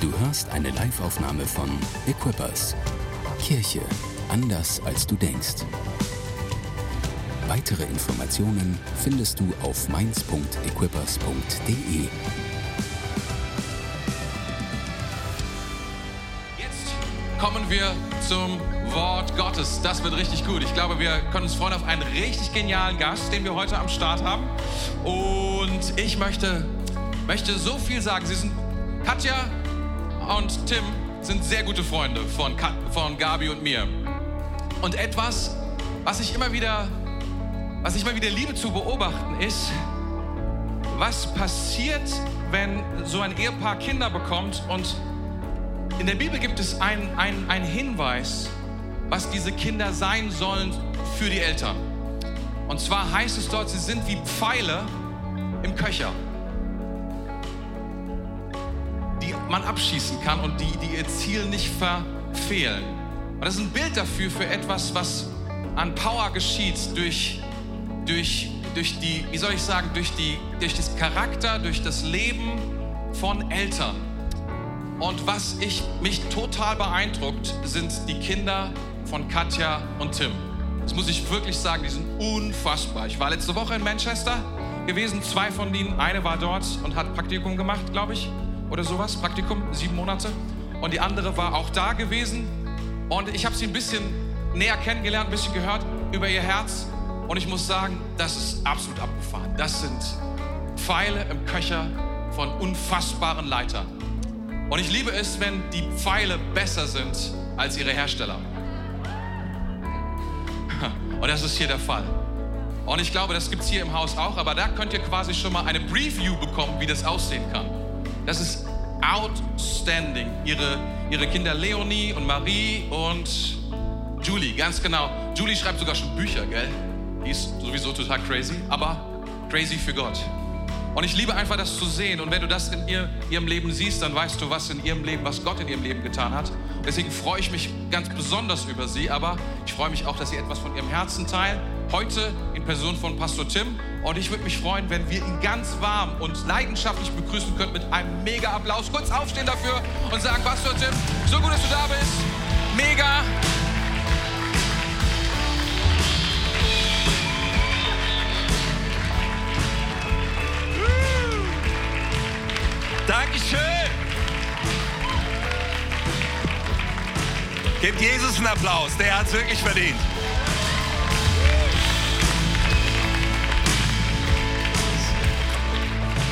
Du hörst eine Liveaufnahme von Equippers. Kirche anders als du denkst. Weitere Informationen findest du auf mainz.equippers.de. Jetzt kommen wir zum Wort Gottes. Das wird richtig gut. Ich glaube, wir können uns freuen auf einen richtig genialen Gast, den wir heute am Start haben. Und ich möchte, möchte so viel sagen. Sie sind Katja und Tim sind sehr gute Freunde von, von Gabi und mir. Und etwas, was ich immer wieder, was ich immer wieder liebe zu beobachten, ist, was passiert, wenn so ein Ehepaar Kinder bekommt und in der Bibel gibt es einen ein Hinweis, was diese Kinder sein sollen für die Eltern. Und zwar heißt es dort, sie sind wie Pfeile im Köcher, man abschießen kann und die, die ihr Ziel nicht verfehlen. Und das ist ein Bild dafür, für etwas, was an Power geschieht durch, durch, durch die, wie soll ich sagen, durch, die, durch das Charakter, durch das Leben von Eltern. Und was ich, mich total beeindruckt, sind die Kinder von Katja und Tim. Das muss ich wirklich sagen, die sind unfassbar. Ich war letzte Woche in Manchester gewesen, zwei von denen, eine war dort und hat Praktikum gemacht, glaube ich, oder sowas, Praktikum, sieben Monate. Und die andere war auch da gewesen und ich habe sie ein bisschen näher kennengelernt, ein bisschen gehört über ihr Herz. Und ich muss sagen, das ist absolut abgefahren. Das sind Pfeile im Köcher von unfassbaren Leitern. Und ich liebe es, wenn die Pfeile besser sind als ihre Hersteller. Und das ist hier der Fall. Und ich glaube, das gibt es hier im Haus auch, aber da könnt ihr quasi schon mal eine Preview bekommen, wie das aussehen kann. Das ist outstanding. Ihre, ihre Kinder Leonie und Marie und Julie, ganz genau. Julie schreibt sogar schon Bücher, gell? Die ist sowieso total crazy, aber crazy für Gott. Und ich liebe einfach das zu sehen. Und wenn du das in ihr, ihrem Leben siehst, dann weißt du, was in ihrem Leben, was Gott in ihrem Leben getan hat. Deswegen freue ich mich ganz besonders über sie, aber ich freue mich auch, dass sie etwas von ihrem Herzen teilen. Heute in Person von Pastor Tim. Und ich würde mich freuen, wenn wir ihn ganz warm und leidenschaftlich begrüßen könnten mit einem mega Applaus. Kurz aufstehen dafür und sagen, Pastor Tim, so gut, dass du da bist. Mega. Dankeschön. Gebt Jesus einen Applaus, der hat es wirklich verdient.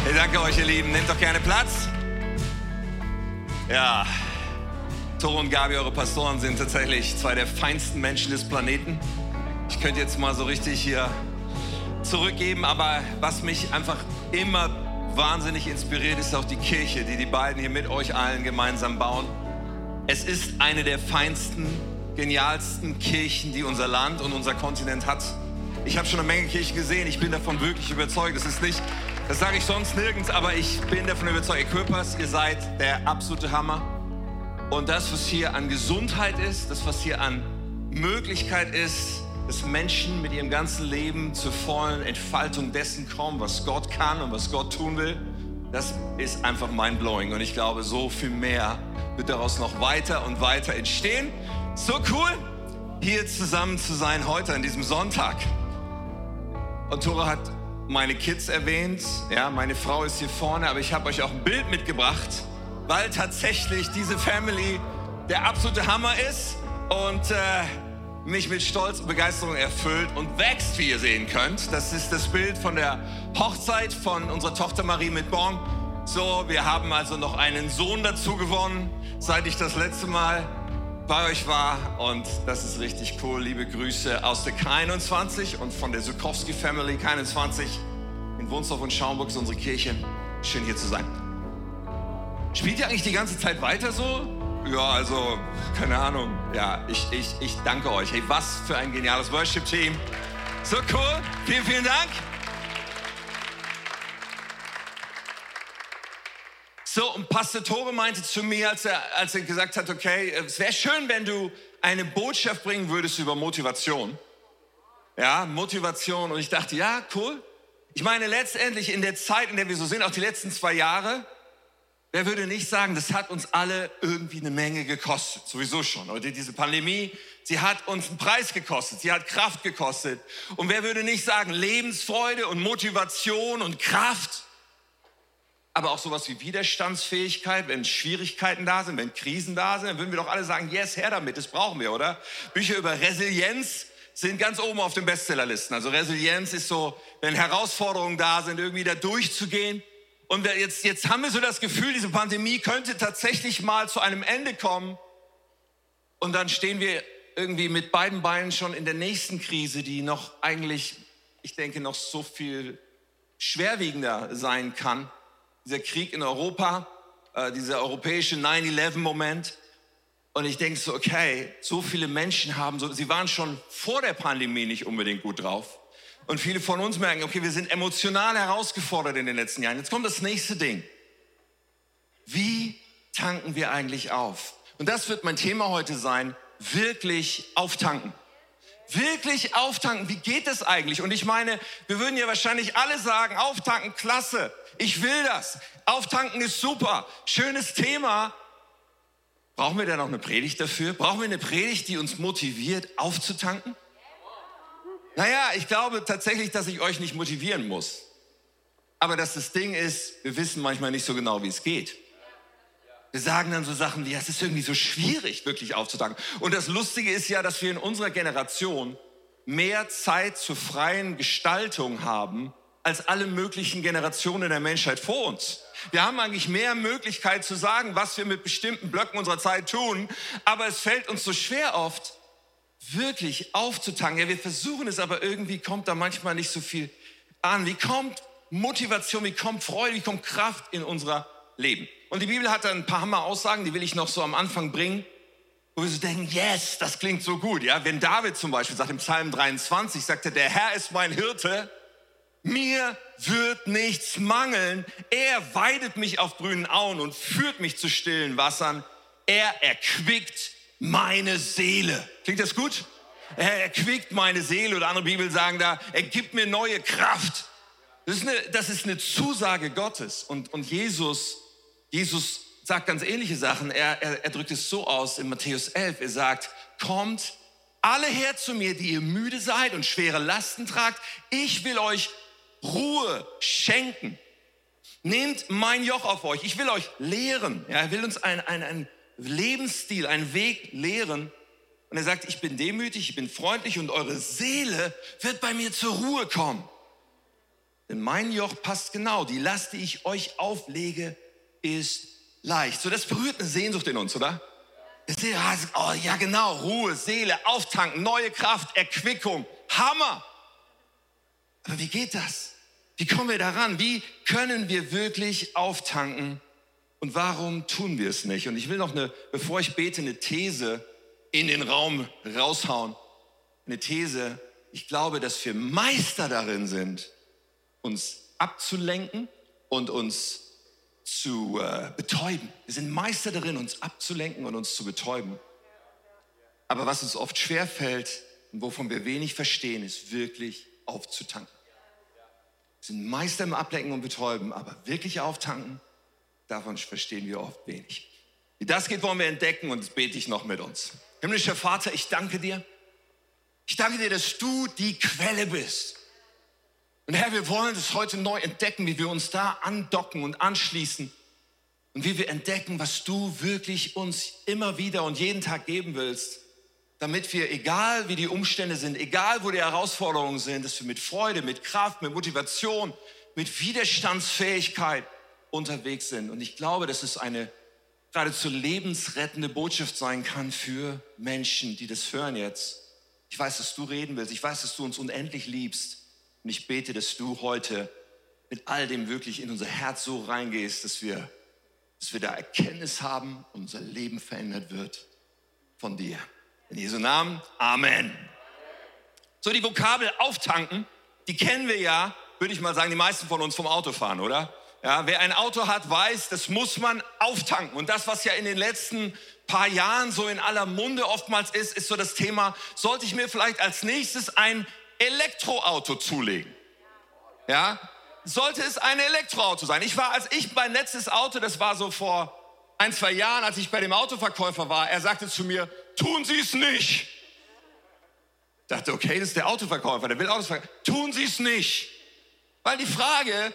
Ich danke euch, ihr Lieben. Nehmt doch gerne Platz. Ja, Toro und Gabi, eure Pastoren, sind tatsächlich zwei der feinsten Menschen des Planeten. Ich könnte jetzt mal so richtig hier zurückgeben, aber was mich einfach immer wahnsinnig inspiriert ist auch die Kirche, die die beiden hier mit euch allen gemeinsam bauen. Es ist eine der feinsten, genialsten Kirchen, die unser Land und unser Kontinent hat. Ich habe schon eine Menge Kirchen gesehen, ich bin davon wirklich überzeugt. Das ist nicht, das sage ich sonst nirgends, aber ich bin davon überzeugt. Equippers, ihr seid der absolute Hammer. Und das, was hier an Gesundheit ist, das, was hier an Möglichkeit ist, dass Menschen mit ihrem ganzen Leben zur vollen Entfaltung dessen kommen, was Gott kann und was Gott tun will, das ist einfach mindblowing. Und ich glaube, so viel mehr wird daraus noch weiter und weiter entstehen. So cool, hier zusammen zu sein heute an diesem Sonntag. Und Tora hat meine Kids erwähnt, ja, meine Frau ist hier vorne, aber ich habe euch auch ein Bild mitgebracht, weil tatsächlich diese Family der absolute Hammer ist und äh, mich mit Stolz und Begeisterung erfüllt und wächst, wie ihr sehen könnt. Das ist das Bild von der Hochzeit von unserer Tochter Marie mit Bon. So, wir haben also noch einen Sohn dazu gewonnen, seit ich das letzte Mal bei euch war. Und das ist richtig cool. Liebe Grüße aus der K21 und von der Sukowski Family K21 in Wunsdorf und Schaumburg ist unsere Kirche. Schön hier zu sein. Spielt ihr eigentlich die ganze Zeit weiter so? Ja, also, keine Ahnung. Ja, ich, ich, ich danke euch. Hey, was für ein geniales Worship-Team. So cool. Vielen, vielen Dank. So, und Pastor Tore meinte zu mir, als er, als er gesagt hat, okay, es wäre schön, wenn du eine Botschaft bringen würdest über Motivation. Ja, Motivation. Und ich dachte, ja, cool. Ich meine, letztendlich in der Zeit, in der wir so sind, auch die letzten zwei Jahre, Wer würde nicht sagen, das hat uns alle irgendwie eine Menge gekostet, sowieso schon. Oder diese Pandemie, sie hat uns einen Preis gekostet, sie hat Kraft gekostet. Und wer würde nicht sagen, Lebensfreude und Motivation und Kraft, aber auch sowas wie Widerstandsfähigkeit, wenn Schwierigkeiten da sind, wenn Krisen da sind, dann würden wir doch alle sagen, yes, her damit, das brauchen wir, oder? Bücher über Resilienz sind ganz oben auf den Bestsellerlisten. Also Resilienz ist so, wenn Herausforderungen da sind, irgendwie da durchzugehen. Und jetzt, jetzt haben wir so das Gefühl, diese Pandemie könnte tatsächlich mal zu einem Ende kommen. Und dann stehen wir irgendwie mit beiden Beinen schon in der nächsten Krise, die noch eigentlich, ich denke, noch so viel schwerwiegender sein kann. Dieser Krieg in Europa, äh, dieser europäische 9-11-Moment. Und ich denke so, okay, so viele Menschen haben so, sie waren schon vor der Pandemie nicht unbedingt gut drauf. Und viele von uns merken, okay, wir sind emotional herausgefordert in den letzten Jahren. Jetzt kommt das nächste Ding. Wie tanken wir eigentlich auf? Und das wird mein Thema heute sein, wirklich auftanken. Wirklich auftanken, wie geht das eigentlich? Und ich meine, wir würden ja wahrscheinlich alle sagen, auftanken, klasse, ich will das. Auftanken ist super, schönes Thema. Brauchen wir da noch eine Predigt dafür? Brauchen wir eine Predigt, die uns motiviert, aufzutanken? Naja, ich glaube tatsächlich, dass ich euch nicht motivieren muss. Aber dass das Ding ist, wir wissen manchmal nicht so genau, wie es geht. Wir sagen dann so Sachen wie, es ist irgendwie so schwierig, wirklich aufzutanken. Und das Lustige ist ja, dass wir in unserer Generation mehr Zeit zur freien Gestaltung haben als alle möglichen Generationen der Menschheit vor uns. Wir haben eigentlich mehr Möglichkeit zu sagen, was wir mit bestimmten Blöcken unserer Zeit tun, aber es fällt uns so schwer oft, wirklich aufzutanken. Ja, wir versuchen es, aber irgendwie kommt da manchmal nicht so viel an. Wie kommt Motivation, wie kommt Freude, wie kommt Kraft in unser Leben? Und die Bibel hat da ein paar Hammer-Aussagen, die will ich noch so am Anfang bringen, wo wir so denken, yes, das klingt so gut. Ja, wenn David zum Beispiel sagt im Psalm 23, sagt er, der Herr ist mein Hirte, mir wird nichts mangeln. Er weidet mich auf grünen Auen und führt mich zu stillen Wassern. Er erquickt meine Seele. Klingt das gut? Er erquickt meine Seele oder andere Bibeln sagen da, er gibt mir neue Kraft. Das ist eine, das ist eine Zusage Gottes. Und, und Jesus, Jesus sagt ganz ähnliche Sachen. Er, er, er drückt es so aus in Matthäus 11. Er sagt, kommt alle her zu mir, die ihr müde seid und schwere Lasten tragt. Ich will euch Ruhe schenken. Nehmt mein Joch auf euch. Ich will euch lehren. Ja, er will uns ein, ein, Lebensstil, einen Weg lehren. Und er sagt, ich bin demütig, ich bin freundlich und eure Seele wird bei mir zur Ruhe kommen. Denn mein Joch passt genau. Die Last, die ich euch auflege, ist leicht. So, das berührt eine Sehnsucht in uns, oder? Oh ja, genau. Ruhe, Seele, auftanken, neue Kraft, Erquickung. Hammer. Aber wie geht das? Wie kommen wir daran? Wie können wir wirklich auftanken und warum tun wir es nicht? Und ich will noch eine, bevor ich bete, eine These in den Raum raushauen. Eine These. Ich glaube, dass wir Meister darin sind, uns abzulenken und uns zu äh, betäuben. Wir sind Meister darin, uns abzulenken und uns zu betäuben. Aber was uns oft schwerfällt und wovon wir wenig verstehen, ist wirklich aufzutanken. Sind Meister im Ablenken und Betäuben, aber wirklich auftanken, Davon verstehen wir oft wenig. Wie das geht, wollen wir entdecken und das bete ich noch mit uns. Himmlischer Vater, ich danke dir. Ich danke dir, dass du die Quelle bist. Und Herr, wir wollen das heute neu entdecken, wie wir uns da andocken und anschließen und wie wir entdecken, was du wirklich uns immer wieder und jeden Tag geben willst, damit wir, egal wie die Umstände sind, egal wo die Herausforderungen sind, dass wir mit Freude, mit Kraft, mit Motivation, mit Widerstandsfähigkeit unterwegs sind. Und ich glaube, dass es eine geradezu lebensrettende Botschaft sein kann für Menschen, die das hören jetzt. Ich weiß, dass du reden willst. Ich weiß, dass du uns unendlich liebst. Und ich bete, dass du heute mit all dem wirklich in unser Herz so reingehst, dass wir, dass wir da Erkenntnis haben und unser Leben verändert wird von dir. In Jesu Namen, Amen. So, die Vokabel auftanken, die kennen wir ja, würde ich mal sagen, die meisten von uns vom Autofahren, oder? Ja, wer ein Auto hat, weiß, das muss man auftanken. Und das, was ja in den letzten paar Jahren so in aller Munde oftmals ist, ist so das Thema, sollte ich mir vielleicht als nächstes ein Elektroauto zulegen? Ja, sollte es ein Elektroauto sein. Ich war, als ich mein letztes Auto, das war so vor ein, zwei Jahren, als ich bei dem Autoverkäufer war, er sagte zu mir, tun Sie es nicht. Ich dachte, okay, das ist der Autoverkäufer, der will Autos verkaufen. Tun Sie es nicht. Weil die Frage,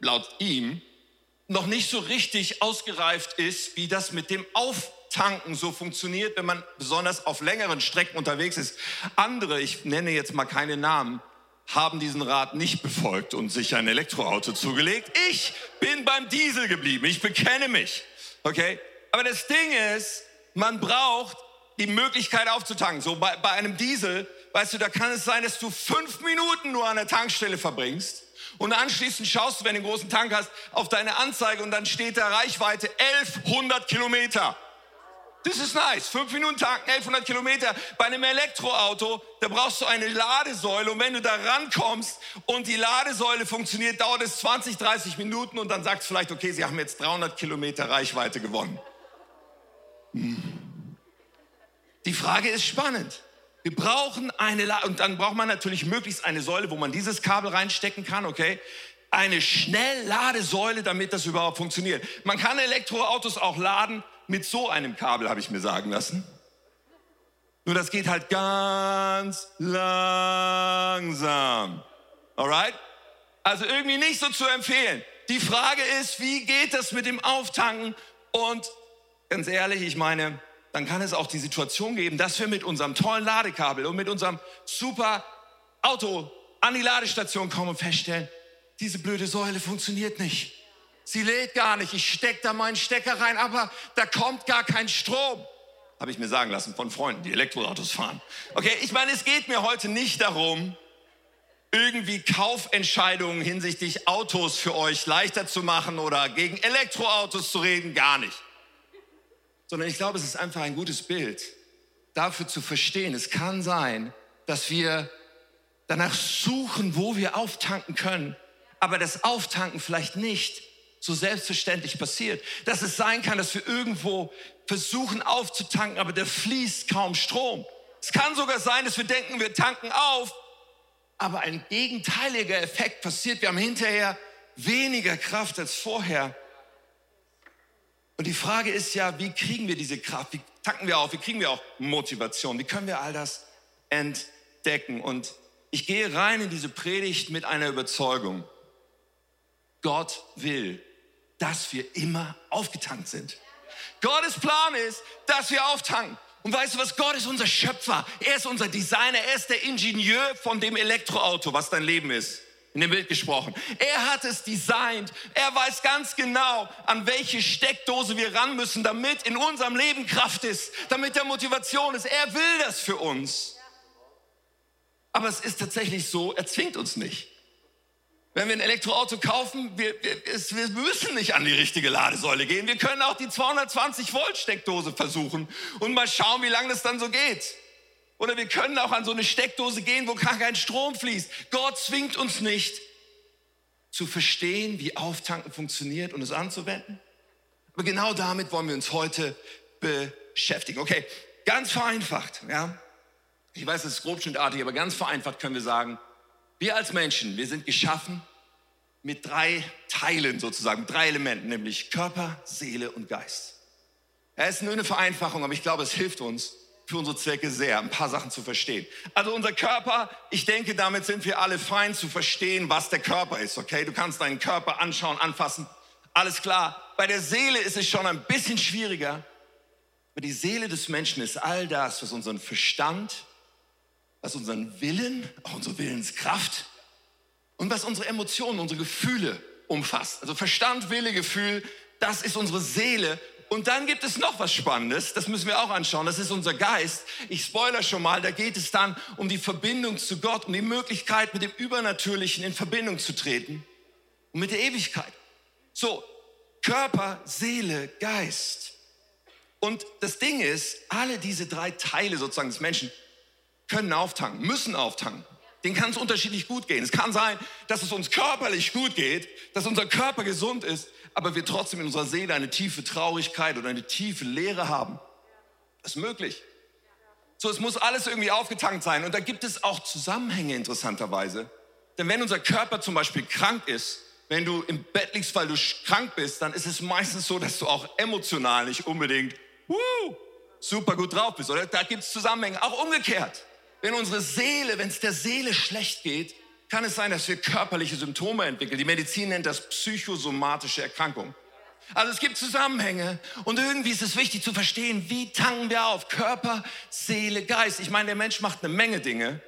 laut ihm, noch nicht so richtig ausgereift ist, wie das mit dem Auftanken so funktioniert, wenn man besonders auf längeren Strecken unterwegs ist. Andere, ich nenne jetzt mal keine Namen, haben diesen Rat nicht befolgt und sich ein Elektroauto zugelegt. Ich bin beim Diesel geblieben. Ich bekenne mich. Okay? Aber das Ding ist, man braucht die Möglichkeit aufzutanken. So bei, bei einem Diesel, weißt du, da kann es sein, dass du fünf Minuten nur an der Tankstelle verbringst und anschließend schaust du, wenn du einen großen Tank hast, auf deine Anzeige und dann steht da Reichweite 1100 Kilometer. Das ist nice. Fünf Minuten tanken, 1100 Kilometer. Bei einem Elektroauto, da brauchst du eine Ladesäule. Und wenn du da rankommst und die Ladesäule funktioniert, dauert es 20, 30 Minuten und dann sagst du vielleicht, okay, sie haben jetzt 300 Kilometer Reichweite gewonnen. Hm. Die Frage ist spannend. Wir brauchen eine, La und dann braucht man natürlich möglichst eine Säule, wo man dieses Kabel reinstecken kann, okay? Eine Schnellladesäule, damit das überhaupt funktioniert. Man kann Elektroautos auch laden mit so einem Kabel, habe ich mir sagen lassen. Nur das geht halt ganz langsam. Alright? Also irgendwie nicht so zu empfehlen. Die Frage ist, wie geht das mit dem Auftanken? Und ganz ehrlich, ich meine, dann kann es auch die Situation geben, dass wir mit unserem tollen Ladekabel und mit unserem super Auto an die Ladestation kommen und feststellen, diese blöde Säule funktioniert nicht. Sie lädt gar nicht. Ich stecke da meinen Stecker rein, aber da kommt gar kein Strom. Habe ich mir sagen lassen von Freunden, die Elektroautos fahren. Okay, ich meine, es geht mir heute nicht darum, irgendwie Kaufentscheidungen hinsichtlich Autos für euch leichter zu machen oder gegen Elektroautos zu reden, gar nicht sondern ich glaube, es ist einfach ein gutes Bild dafür zu verstehen. Es kann sein, dass wir danach suchen, wo wir auftanken können, aber das Auftanken vielleicht nicht so selbstverständlich passiert. Dass es sein kann, dass wir irgendwo versuchen aufzutanken, aber da fließt kaum Strom. Es kann sogar sein, dass wir denken, wir tanken auf, aber ein gegenteiliger Effekt passiert. Wir haben hinterher weniger Kraft als vorher. Und die Frage ist ja, wie kriegen wir diese Kraft? Wie tanken wir auf? Wie kriegen wir auch Motivation? Wie können wir all das entdecken? Und ich gehe rein in diese Predigt mit einer Überzeugung. Gott will, dass wir immer aufgetankt sind. Gottes Plan ist, dass wir auftanken. Und weißt du was? Gott ist unser Schöpfer. Er ist unser Designer. Er ist der Ingenieur von dem Elektroauto, was dein Leben ist in dem Bild gesprochen. Er hat es designt. Er weiß ganz genau, an welche Steckdose wir ran müssen, damit in unserem Leben Kraft ist, damit der Motivation ist. Er will das für uns. Aber es ist tatsächlich so, er zwingt uns nicht. Wenn wir ein Elektroauto kaufen, wir, wir, wir, müssen nicht an die richtige Ladesäule gehen. Wir können auch die 220 Volt Steckdose versuchen und mal schauen, wie lange das dann so geht. Oder wir können auch an so eine Steckdose gehen, wo gar kein Strom fließt. Gott zwingt uns nicht zu verstehen, wie Auftanken funktioniert und es anzuwenden. Aber genau damit wollen wir uns heute beschäftigen. Okay, ganz vereinfacht, ja. Ich weiß, es ist grobschnittartig, aber ganz vereinfacht können wir sagen, wir als Menschen, wir sind geschaffen mit drei Teilen sozusagen, drei Elementen, nämlich Körper, Seele und Geist. Es ist nur eine Vereinfachung, aber ich glaube, es hilft uns, für unsere Zwecke sehr, ein paar Sachen zu verstehen. Also unser Körper, ich denke, damit sind wir alle fein zu verstehen, was der Körper ist, okay? Du kannst deinen Körper anschauen, anfassen, alles klar. Bei der Seele ist es schon ein bisschen schwieriger, aber die Seele des Menschen ist all das, was unseren Verstand, was unseren Willen, auch unsere Willenskraft und was unsere Emotionen, unsere Gefühle umfasst. Also Verstand, Wille, Gefühl, das ist unsere Seele und dann gibt es noch was Spannendes, das müssen wir auch anschauen, das ist unser Geist. Ich spoiler schon mal, da geht es dann um die Verbindung zu Gott, um die Möglichkeit, mit dem Übernatürlichen in Verbindung zu treten und mit der Ewigkeit. So, Körper, Seele, Geist. Und das Ding ist, alle diese drei Teile sozusagen des Menschen können auftanken, müssen auftanken. Den kann es unterschiedlich gut gehen. Es kann sein, dass es uns körperlich gut geht, dass unser Körper gesund ist, aber wir trotzdem in unserer Seele eine tiefe Traurigkeit oder eine tiefe Leere haben. Das ist möglich. So, es muss alles irgendwie aufgetankt sein. Und da gibt es auch Zusammenhänge interessanterweise. Denn wenn unser Körper zum Beispiel krank ist, wenn du im Bett liegst, weil du krank bist, dann ist es meistens so, dass du auch emotional nicht unbedingt woo, super gut drauf bist. Oder da gibt es Zusammenhänge. Auch umgekehrt. Wenn unsere Seele, wenn es der Seele schlecht geht, kann es sein, dass wir körperliche Symptome entwickeln. Die Medizin nennt das psychosomatische Erkrankung. Also es gibt Zusammenhänge und irgendwie ist es wichtig zu verstehen, wie tanken wir auf? Körper, Seele, Geist. Ich meine, der Mensch macht eine Menge Dinge,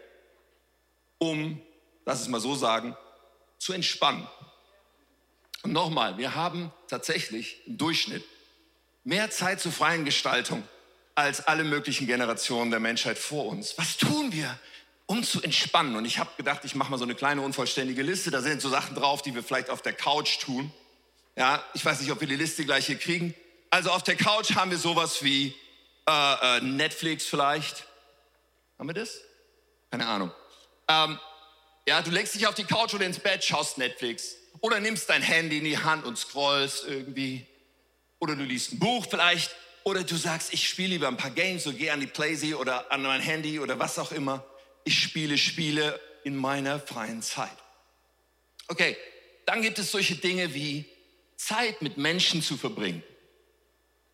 um, lass es mal so sagen, zu entspannen. Und nochmal, wir haben tatsächlich im Durchschnitt mehr Zeit zur freien Gestaltung als alle möglichen Generationen der Menschheit vor uns. Was tun wir, um zu entspannen? Und ich habe gedacht, ich mache mal so eine kleine unvollständige Liste. Da sind so Sachen drauf, die wir vielleicht auf der Couch tun. Ja, ich weiß nicht, ob wir die Liste gleich hier kriegen. Also auf der Couch haben wir sowas wie äh, äh, Netflix vielleicht. Haben wir das? Keine Ahnung. Ähm, ja, du legst dich auf die Couch oder ins Bett, schaust Netflix. Oder nimmst dein Handy in die Hand und scrollst irgendwie. Oder du liest ein Buch vielleicht. Oder du sagst, ich spiele lieber ein paar Games und gehe an die Playsee oder an mein Handy oder was auch immer. Ich spiele Spiele in meiner freien Zeit. Okay, dann gibt es solche Dinge wie Zeit mit Menschen zu verbringen.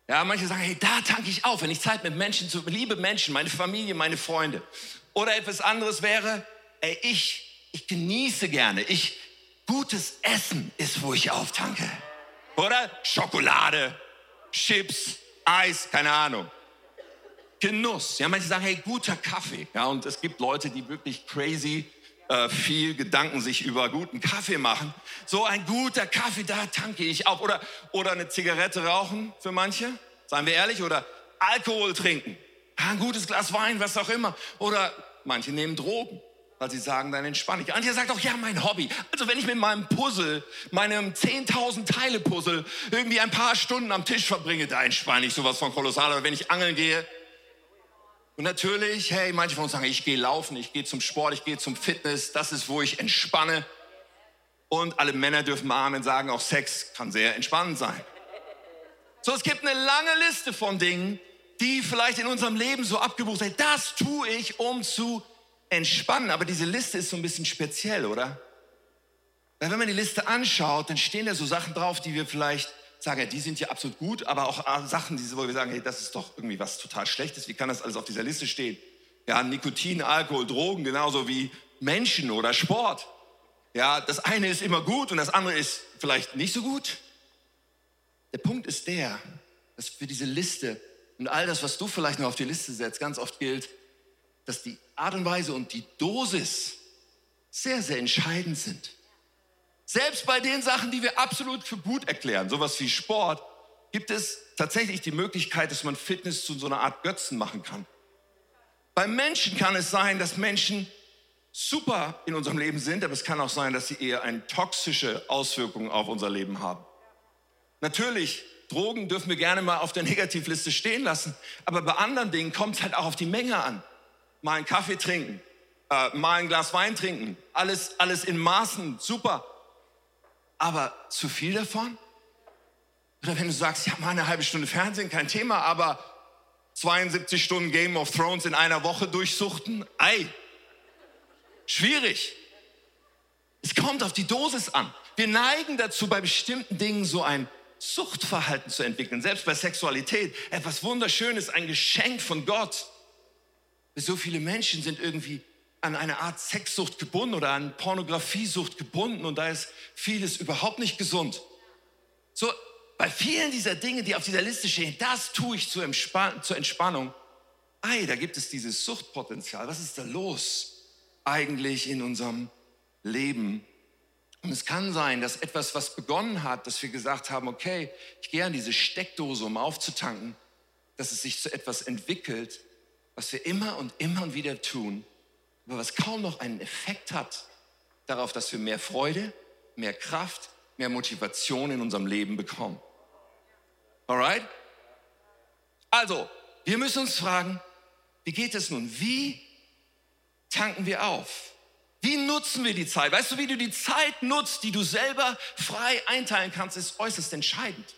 Ja, manche sagen, hey, da tanke ich auf, wenn ich Zeit mit Menschen zu, liebe Menschen, meine Familie, meine Freunde. Oder etwas anderes wäre, ey, ich, ich genieße gerne, ich, gutes Essen ist, wo ich auftanke. Oder Schokolade, Chips, Eis, keine Ahnung. Genuss. Ja, manche sagen, hey, guter Kaffee. Ja, und es gibt Leute, die wirklich crazy äh, viel Gedanken sich über guten Kaffee machen. So ein guter Kaffee, da tanke ich auf. Oder, oder eine Zigarette rauchen für manche, seien wir ehrlich. Oder Alkohol trinken. Ja, ein gutes Glas Wein, was auch immer. Oder manche nehmen Drogen weil sie sagen, dann entspanne ich. Antje sagt auch, ja, mein Hobby. Also wenn ich mit meinem Puzzle, meinem 10.000 Teile Puzzle, irgendwie ein paar Stunden am Tisch verbringe, da entspanne ich sowas von kolossal. Oder wenn ich angeln gehe. Und natürlich, hey, manche von uns sagen, ich gehe laufen, ich gehe zum Sport, ich gehe zum Fitness. Das ist, wo ich entspanne. Und alle Männer dürfen Amen sagen, auch Sex kann sehr entspannend sein. So, es gibt eine lange Liste von Dingen, die vielleicht in unserem Leben so abgebucht sind. Das tue ich, um zu entspannen. Aber diese Liste ist so ein bisschen speziell, oder? Weil wenn man die Liste anschaut, dann stehen da so Sachen drauf, die wir vielleicht sagen, ja, die sind ja absolut gut, aber auch äh, Sachen, die, wo wir sagen, hey, das ist doch irgendwie was total Schlechtes. Wie kann das alles auf dieser Liste stehen? Ja, Nikotin, Alkohol, Drogen, genauso wie Menschen oder Sport. Ja, das eine ist immer gut und das andere ist vielleicht nicht so gut. Der Punkt ist der, dass für diese Liste und all das, was du vielleicht noch auf die Liste setzt, ganz oft gilt, dass die Art und Weise und die Dosis sehr, sehr entscheidend sind. Selbst bei den Sachen, die wir absolut für gut erklären, sowas wie Sport, gibt es tatsächlich die Möglichkeit, dass man Fitness zu so einer Art Götzen machen kann. Beim Menschen kann es sein, dass Menschen super in unserem Leben sind, aber es kann auch sein, dass sie eher eine toxische Auswirkung auf unser Leben haben. Natürlich, Drogen dürfen wir gerne mal auf der Negativliste stehen lassen, aber bei anderen Dingen kommt es halt auch auf die Menge an mal einen Kaffee trinken, äh, mal ein Glas Wein trinken, alles, alles in Maßen, super. Aber zu viel davon? Oder wenn du sagst, ja, mal eine halbe Stunde Fernsehen, kein Thema, aber 72 Stunden Game of Thrones in einer Woche durchsuchten, ei, schwierig. Es kommt auf die Dosis an. Wir neigen dazu, bei bestimmten Dingen so ein Suchtverhalten zu entwickeln, selbst bei Sexualität. Etwas Wunderschönes, ein Geschenk von Gott. So viele Menschen sind irgendwie an eine Art Sexsucht gebunden oder an Pornografiesucht gebunden und da ist vieles überhaupt nicht gesund. So, bei vielen dieser Dinge, die auf dieser Liste stehen, das tue ich zur, Entspann zur Entspannung. Ei, da gibt es dieses Suchtpotenzial. Was ist da los eigentlich in unserem Leben? Und es kann sein, dass etwas, was begonnen hat, dass wir gesagt haben, okay, ich gehe an diese Steckdose, um aufzutanken, dass es sich zu etwas entwickelt, was wir immer und immer und wieder tun, aber was kaum noch einen Effekt hat darauf, dass wir mehr Freude, mehr Kraft, mehr Motivation in unserem Leben bekommen. Alright? Also, wir müssen uns fragen, wie geht es nun? Wie tanken wir auf? Wie nutzen wir die Zeit? Weißt du, wie du die Zeit nutzt, die du selber frei einteilen kannst, ist äußerst entscheidend.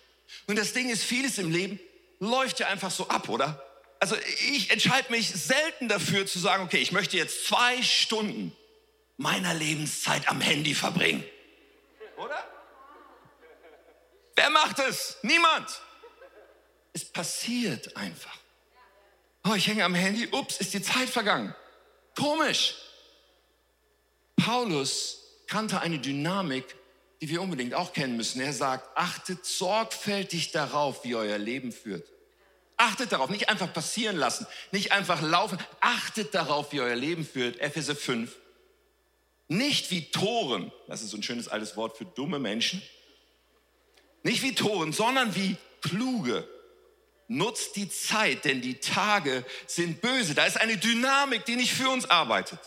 Und das Ding ist, vieles im Leben läuft ja einfach so ab, oder? Also ich entscheide mich selten dafür zu sagen, okay, ich möchte jetzt zwei Stunden meiner Lebenszeit am Handy verbringen. Oder? Wer macht es? Niemand. Es passiert einfach. Oh, ich hänge am Handy. Ups, ist die Zeit vergangen. Komisch. Paulus kannte eine Dynamik, die wir unbedingt auch kennen müssen. Er sagt, achtet sorgfältig darauf, wie euer Leben führt. Achtet darauf, nicht einfach passieren lassen, nicht einfach laufen. Achtet darauf, wie euer Leben führt. Epheser 5. Nicht wie Toren, das ist so ein schönes altes Wort für dumme Menschen. Nicht wie Toren, sondern wie kluge. Nutzt die Zeit, denn die Tage sind böse. Da ist eine Dynamik, die nicht für uns arbeitet.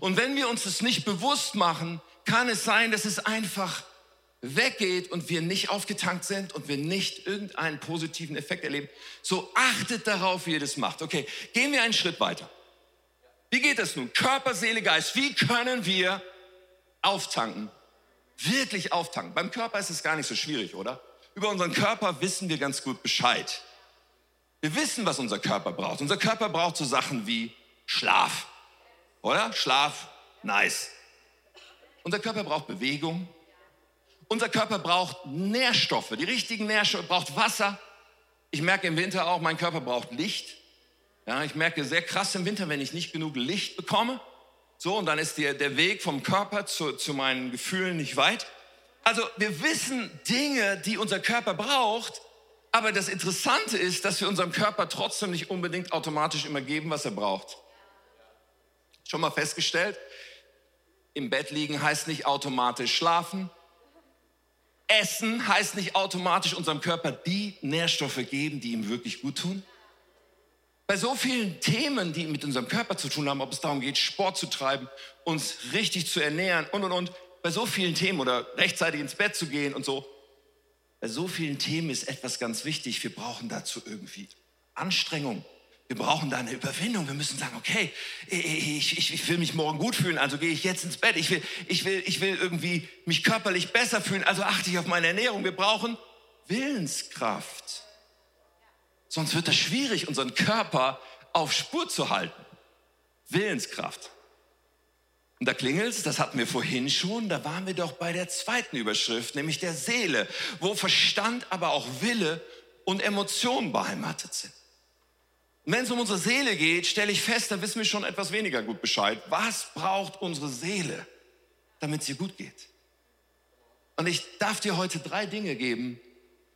Und wenn wir uns das nicht bewusst machen, kann es sein, dass es einfach weggeht und wir nicht aufgetankt sind und wir nicht irgendeinen positiven Effekt erleben. So achtet darauf, wie ihr das macht. Okay, gehen wir einen Schritt weiter. Wie geht das nun? Körper, Seele, Geist. Wie können wir auftanken? Wirklich auftanken. Beim Körper ist es gar nicht so schwierig, oder? Über unseren Körper wissen wir ganz gut Bescheid. Wir wissen, was unser Körper braucht. Unser Körper braucht so Sachen wie Schlaf. Oder? Schlaf, nice. Unser Körper braucht Bewegung. Unser Körper braucht Nährstoffe, die richtigen Nährstoffe, braucht Wasser. Ich merke im Winter auch, mein Körper braucht Licht. Ja, ich merke sehr krass im Winter, wenn ich nicht genug Licht bekomme. So, und dann ist der, der Weg vom Körper zu, zu meinen Gefühlen nicht weit. Also wir wissen Dinge, die unser Körper braucht, aber das Interessante ist, dass wir unserem Körper trotzdem nicht unbedingt automatisch immer geben, was er braucht. Schon mal festgestellt? Im Bett liegen heißt nicht automatisch schlafen. Essen heißt nicht automatisch unserem Körper die Nährstoffe geben, die ihm wirklich gut tun. Bei so vielen Themen, die mit unserem Körper zu tun haben, ob es darum geht, Sport zu treiben, uns richtig zu ernähren und und und, bei so vielen Themen oder rechtzeitig ins Bett zu gehen und so, bei so vielen Themen ist etwas ganz wichtig. Wir brauchen dazu irgendwie Anstrengung. Wir brauchen da eine Überwindung. Wir müssen sagen, okay, ich, ich, ich, will mich morgen gut fühlen, also gehe ich jetzt ins Bett. Ich will, ich, will, ich will irgendwie mich körperlich besser fühlen, also achte ich auf meine Ernährung. Wir brauchen Willenskraft. Sonst wird es schwierig, unseren Körper auf Spur zu halten. Willenskraft. Und da klingelt's, das hatten wir vorhin schon, da waren wir doch bei der zweiten Überschrift, nämlich der Seele, wo Verstand, aber auch Wille und Emotionen beheimatet sind. Und wenn es um unsere Seele geht, stelle ich fest, da wissen wir schon etwas weniger gut Bescheid. Was braucht unsere Seele, damit es ihr gut geht? Und ich darf dir heute drei Dinge geben,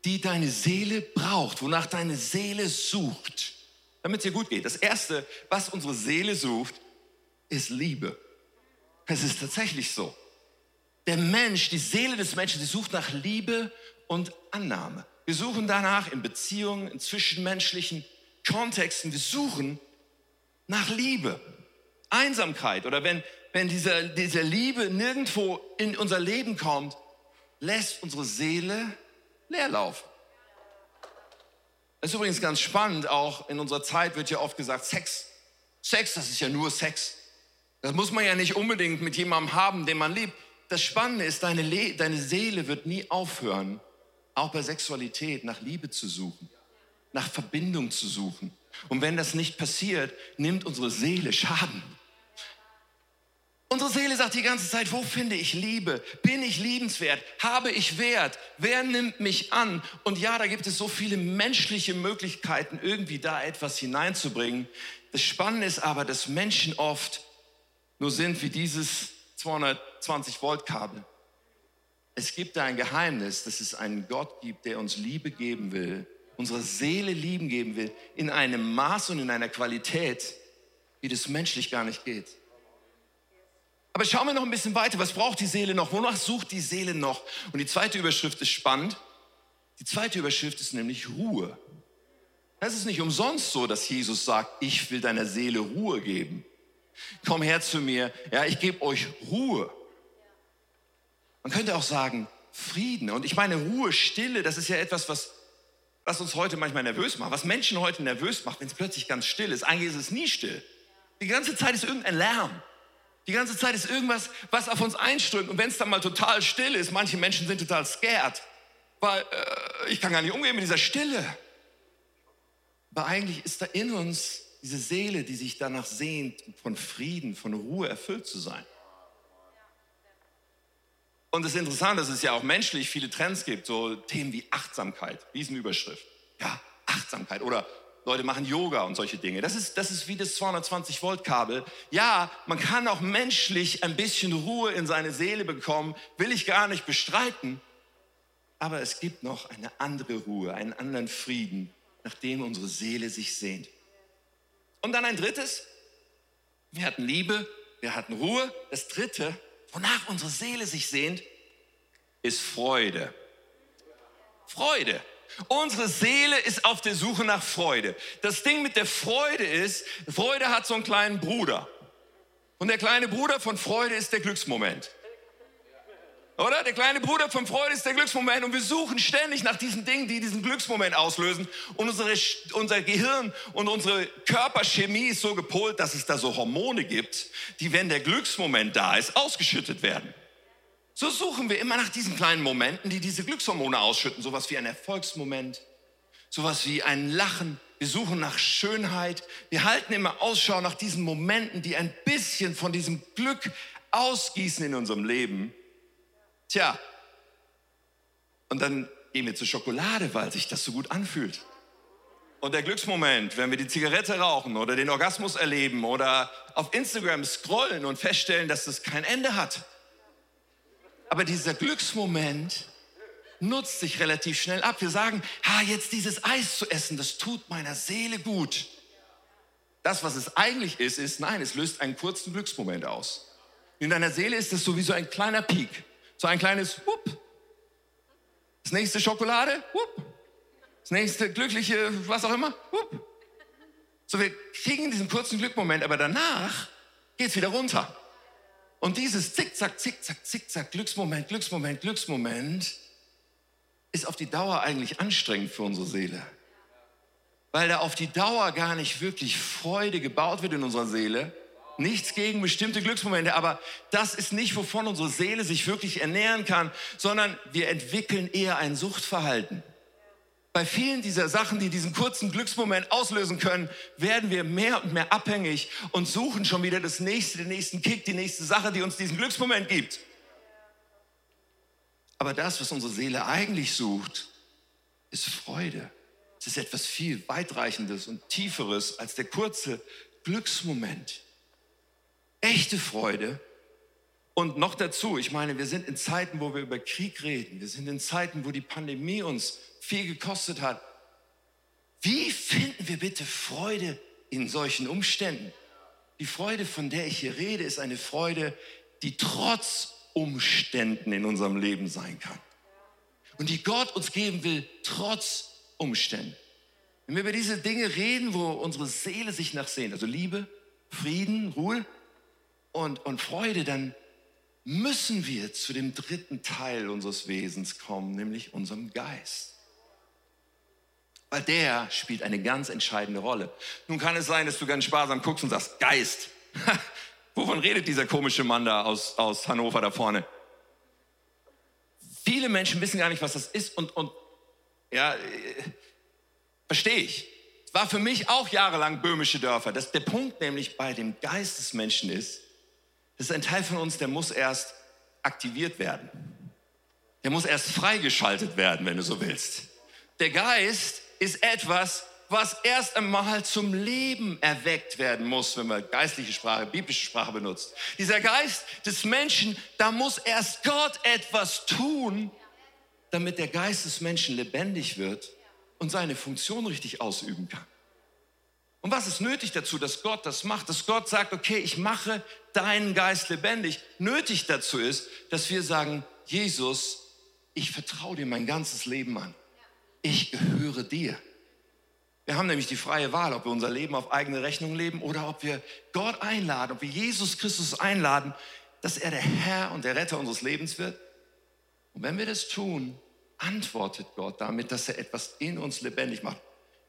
die deine Seele braucht, wonach deine Seele sucht, damit es ihr gut geht. Das Erste, was unsere Seele sucht, ist Liebe. Es ist tatsächlich so. Der Mensch, die Seele des Menschen, sie sucht nach Liebe und Annahme. Wir suchen danach in Beziehungen, in zwischenmenschlichen Kontexten, wir suchen nach Liebe. Einsamkeit oder wenn, wenn diese, diese Liebe nirgendwo in unser Leben kommt, lässt unsere Seele leer laufen. Das ist übrigens ganz spannend, auch in unserer Zeit wird ja oft gesagt, Sex. Sex, das ist ja nur Sex. Das muss man ja nicht unbedingt mit jemandem haben, den man liebt. Das Spannende ist, deine, Le deine Seele wird nie aufhören, auch bei Sexualität nach Liebe zu suchen nach Verbindung zu suchen. Und wenn das nicht passiert, nimmt unsere Seele Schaden. Unsere Seele sagt die ganze Zeit, wo finde ich Liebe? Bin ich liebenswert? Habe ich Wert? Wer nimmt mich an? Und ja, da gibt es so viele menschliche Möglichkeiten, irgendwie da etwas hineinzubringen. Das Spannende ist aber, dass Menschen oft nur sind wie dieses 220 Volt Kabel. Es gibt da ein Geheimnis, dass es einen Gott gibt, der uns Liebe geben will unsere Seele lieben geben will, in einem Maß und in einer Qualität, wie das menschlich gar nicht geht. Aber schauen wir noch ein bisschen weiter. Was braucht die Seele noch? Wonach sucht die Seele noch? Und die zweite Überschrift ist spannend. Die zweite Überschrift ist nämlich Ruhe. Das ist nicht umsonst so, dass Jesus sagt, ich will deiner Seele Ruhe geben. Komm her zu mir, ja, ich gebe euch Ruhe. Man könnte auch sagen, Frieden. Und ich meine, Ruhe, Stille, das ist ja etwas, was was uns heute manchmal nervös macht, was Menschen heute nervös macht, wenn es plötzlich ganz still ist. Eigentlich ist es nie still. Die ganze Zeit ist irgendein Lärm. Die ganze Zeit ist irgendwas, was auf uns einströmt. Und wenn es dann mal total still ist, manche Menschen sind total scared, weil äh, ich kann gar nicht umgehen mit dieser Stille. Aber eigentlich ist da in uns diese Seele, die sich danach sehnt, von Frieden, von Ruhe erfüllt zu sein. Und das Interessante ist, dass es ja auch menschlich viele Trends gibt, so Themen wie Achtsamkeit, Riesenüberschrift. Ja, Achtsamkeit oder Leute machen Yoga und solche Dinge. Das ist, das ist wie das 220 Volt Kabel. Ja, man kann auch menschlich ein bisschen Ruhe in seine Seele bekommen, will ich gar nicht bestreiten. Aber es gibt noch eine andere Ruhe, einen anderen Frieden, nach dem unsere Seele sich sehnt. Und dann ein drittes. Wir hatten Liebe, wir hatten Ruhe. Das dritte, wonach unsere Seele sich sehnt, ist Freude. Freude. Unsere Seele ist auf der Suche nach Freude. Das Ding mit der Freude ist, Freude hat so einen kleinen Bruder. Und der kleine Bruder von Freude ist der Glücksmoment. Oder? Der kleine Bruder von Freude ist der Glücksmoment und wir suchen ständig nach diesen Dingen, die diesen Glücksmoment auslösen. Und unsere, unser Gehirn und unsere Körperchemie ist so gepolt, dass es da so Hormone gibt, die, wenn der Glücksmoment da ist, ausgeschüttet werden. So suchen wir immer nach diesen kleinen Momenten, die diese Glückshormone ausschütten. Sowas wie ein Erfolgsmoment, sowas wie ein Lachen. Wir suchen nach Schönheit. Wir halten immer Ausschau nach diesen Momenten, die ein bisschen von diesem Glück ausgießen in unserem Leben. Tja, und dann gehen wir zur Schokolade, weil sich das so gut anfühlt. Und der Glücksmoment, wenn wir die Zigarette rauchen oder den Orgasmus erleben oder auf Instagram scrollen und feststellen, dass das kein Ende hat. Aber dieser Glücksmoment nutzt sich relativ schnell ab. Wir sagen, ha, jetzt dieses Eis zu essen, das tut meiner Seele gut. Das, was es eigentlich ist, ist, nein, es löst einen kurzen Glücksmoment aus. In deiner Seele ist es sowieso ein kleiner Peak, so ein kleines Wupp. Das nächste Schokolade, Wupp. Das nächste glückliche, was auch immer, Wupp. So, wir kriegen diesen kurzen Glückmoment, aber danach geht es wieder runter. Und dieses Zickzack, Zickzack, Zickzack, Glücksmoment, Glücksmoment, Glücksmoment ist auf die Dauer eigentlich anstrengend für unsere Seele. Weil da auf die Dauer gar nicht wirklich Freude gebaut wird in unserer Seele. Nichts gegen bestimmte Glücksmomente, aber das ist nicht, wovon unsere Seele sich wirklich ernähren kann, sondern wir entwickeln eher ein Suchtverhalten. Bei vielen dieser Sachen, die diesen kurzen Glücksmoment auslösen können, werden wir mehr und mehr abhängig und suchen schon wieder das nächste, den nächsten Kick, die nächste Sache, die uns diesen Glücksmoment gibt. Aber das, was unsere Seele eigentlich sucht, ist Freude. Es ist etwas viel weitreichendes und tieferes als der kurze Glücksmoment. Echte Freude. Und noch dazu, ich meine, wir sind in Zeiten, wo wir über Krieg reden. Wir sind in Zeiten, wo die Pandemie uns viel gekostet hat. Wie finden wir bitte Freude in solchen Umständen? Die Freude, von der ich hier rede, ist eine Freude, die trotz Umständen in unserem Leben sein kann. Und die Gott uns geben will, trotz Umständen. Wenn wir über diese Dinge reden, wo unsere Seele sich nachsehnt, also Liebe, Frieden, Ruhe und, und Freude, dann müssen wir zu dem dritten Teil unseres Wesens kommen, nämlich unserem Geist weil der spielt eine ganz entscheidende Rolle. Nun kann es sein, dass du ganz sparsam guckst und sagst, Geist. Wovon redet dieser komische Mann da aus, aus Hannover da vorne? Viele Menschen wissen gar nicht, was das ist und, und ja, äh, verstehe ich. War für mich auch jahrelang böhmische Dörfer. Das, der Punkt nämlich bei dem Geist des Menschen ist, das ist ein Teil von uns, der muss erst aktiviert werden. Der muss erst freigeschaltet werden, wenn du so willst. Der Geist ist etwas, was erst einmal zum Leben erweckt werden muss, wenn man geistliche Sprache, biblische Sprache benutzt. Dieser Geist des Menschen, da muss erst Gott etwas tun, damit der Geist des Menschen lebendig wird und seine Funktion richtig ausüben kann. Und was ist nötig dazu, dass Gott das macht, dass Gott sagt, okay, ich mache deinen Geist lebendig. Nötig dazu ist, dass wir sagen, Jesus, ich vertraue dir mein ganzes Leben an ich gehöre dir. Wir haben nämlich die freie Wahl, ob wir unser Leben auf eigene Rechnung leben oder ob wir Gott einladen, ob wir Jesus Christus einladen, dass er der Herr und der Retter unseres Lebens wird. Und wenn wir das tun, antwortet Gott damit, dass er etwas in uns lebendig macht.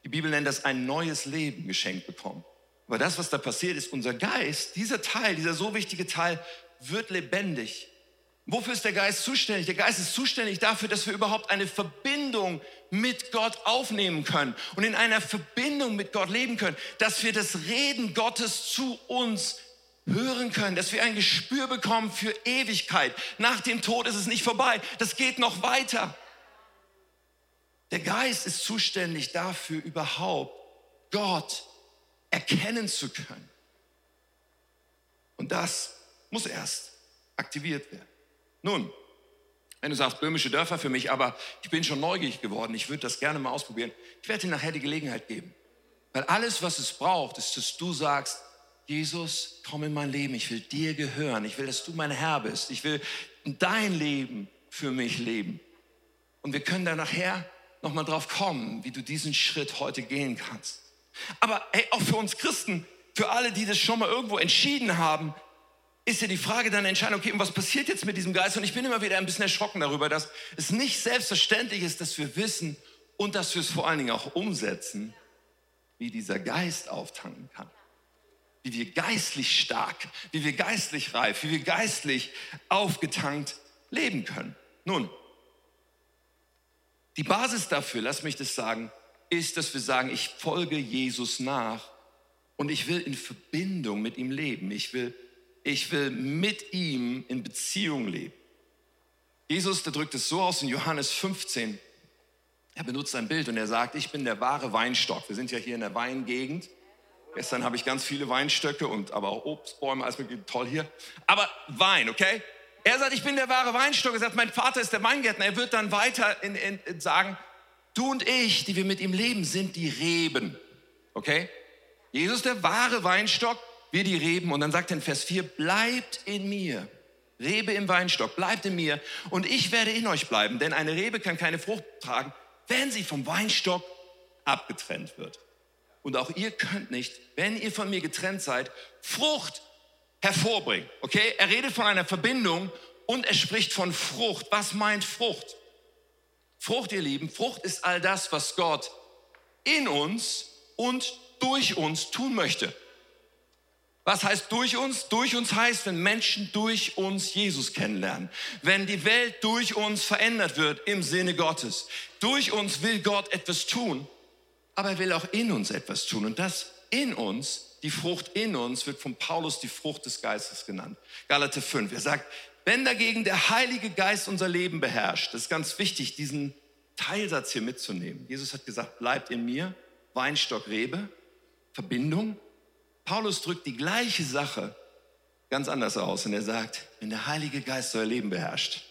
Die Bibel nennt das ein neues Leben geschenkt bekommen. Aber das, was da passiert, ist unser Geist, dieser Teil, dieser so wichtige Teil, wird lebendig Wofür ist der Geist zuständig? Der Geist ist zuständig dafür, dass wir überhaupt eine Verbindung mit Gott aufnehmen können und in einer Verbindung mit Gott leben können, dass wir das Reden Gottes zu uns hören können, dass wir ein Gespür bekommen für Ewigkeit. Nach dem Tod ist es nicht vorbei, das geht noch weiter. Der Geist ist zuständig dafür, überhaupt Gott erkennen zu können. Und das muss erst aktiviert werden. Nun, wenn du sagst, böhmische Dörfer für mich, aber ich bin schon neugierig geworden, ich würde das gerne mal ausprobieren, ich werde dir nachher die Gelegenheit geben. Weil alles, was es braucht, ist, dass du sagst, Jesus, komm in mein Leben, ich will dir gehören, ich will, dass du mein Herr bist, ich will dein Leben für mich leben. Und wir können da nachher nochmal drauf kommen, wie du diesen Schritt heute gehen kannst. Aber hey, auch für uns Christen, für alle, die das schon mal irgendwo entschieden haben, ist ja die Frage dann entscheidend, okay, und was passiert jetzt mit diesem Geist? Und ich bin immer wieder ein bisschen erschrocken darüber, dass es nicht selbstverständlich ist, dass wir wissen und dass wir es vor allen Dingen auch umsetzen, wie dieser Geist auftanken kann. Wie wir geistlich stark, wie wir geistlich reif, wie wir geistlich aufgetankt leben können. Nun, die Basis dafür, lass mich das sagen, ist, dass wir sagen, ich folge Jesus nach und ich will in Verbindung mit ihm leben. Ich will, ich will mit ihm in Beziehung leben. Jesus, der drückt es so aus in Johannes 15. Er benutzt ein Bild und er sagt, ich bin der wahre Weinstock. Wir sind ja hier in der Weingegend. Gestern habe ich ganz viele Weinstöcke und aber auch Obstbäume, alles mögliche, toll hier. Aber Wein, okay? Er sagt, ich bin der wahre Weinstock. Er sagt, mein Vater ist der Weingärtner. Er wird dann weiter in, in, in sagen, du und ich, die wir mit ihm leben, sind die Reben. Okay? Jesus der wahre Weinstock, wir die Reben. Und dann sagt er in Vers 4, bleibt in mir. Rebe im Weinstock, bleibt in mir und ich werde in euch bleiben, denn eine Rebe kann keine Frucht tragen, wenn sie vom Weinstock abgetrennt wird. Und auch ihr könnt nicht, wenn ihr von mir getrennt seid, Frucht hervorbringen. Okay? Er redet von einer Verbindung und er spricht von Frucht. Was meint Frucht? Frucht, ihr Lieben, Frucht ist all das, was Gott in uns und durch uns tun möchte. Was heißt durch uns? Durch uns heißt, wenn Menschen durch uns Jesus kennenlernen, wenn die Welt durch uns verändert wird im Sinne Gottes. Durch uns will Gott etwas tun, aber er will auch in uns etwas tun. Und das in uns, die Frucht in uns, wird von Paulus die Frucht des Geistes genannt. Galater 5. Er sagt, wenn dagegen der Heilige Geist unser Leben beherrscht, das ist ganz wichtig, diesen Teilsatz hier mitzunehmen. Jesus hat gesagt, bleibt in mir, Weinstock, Rebe, Verbindung. Paulus drückt die gleiche Sache ganz anders aus und er sagt, wenn der Heilige Geist euer Leben beherrscht,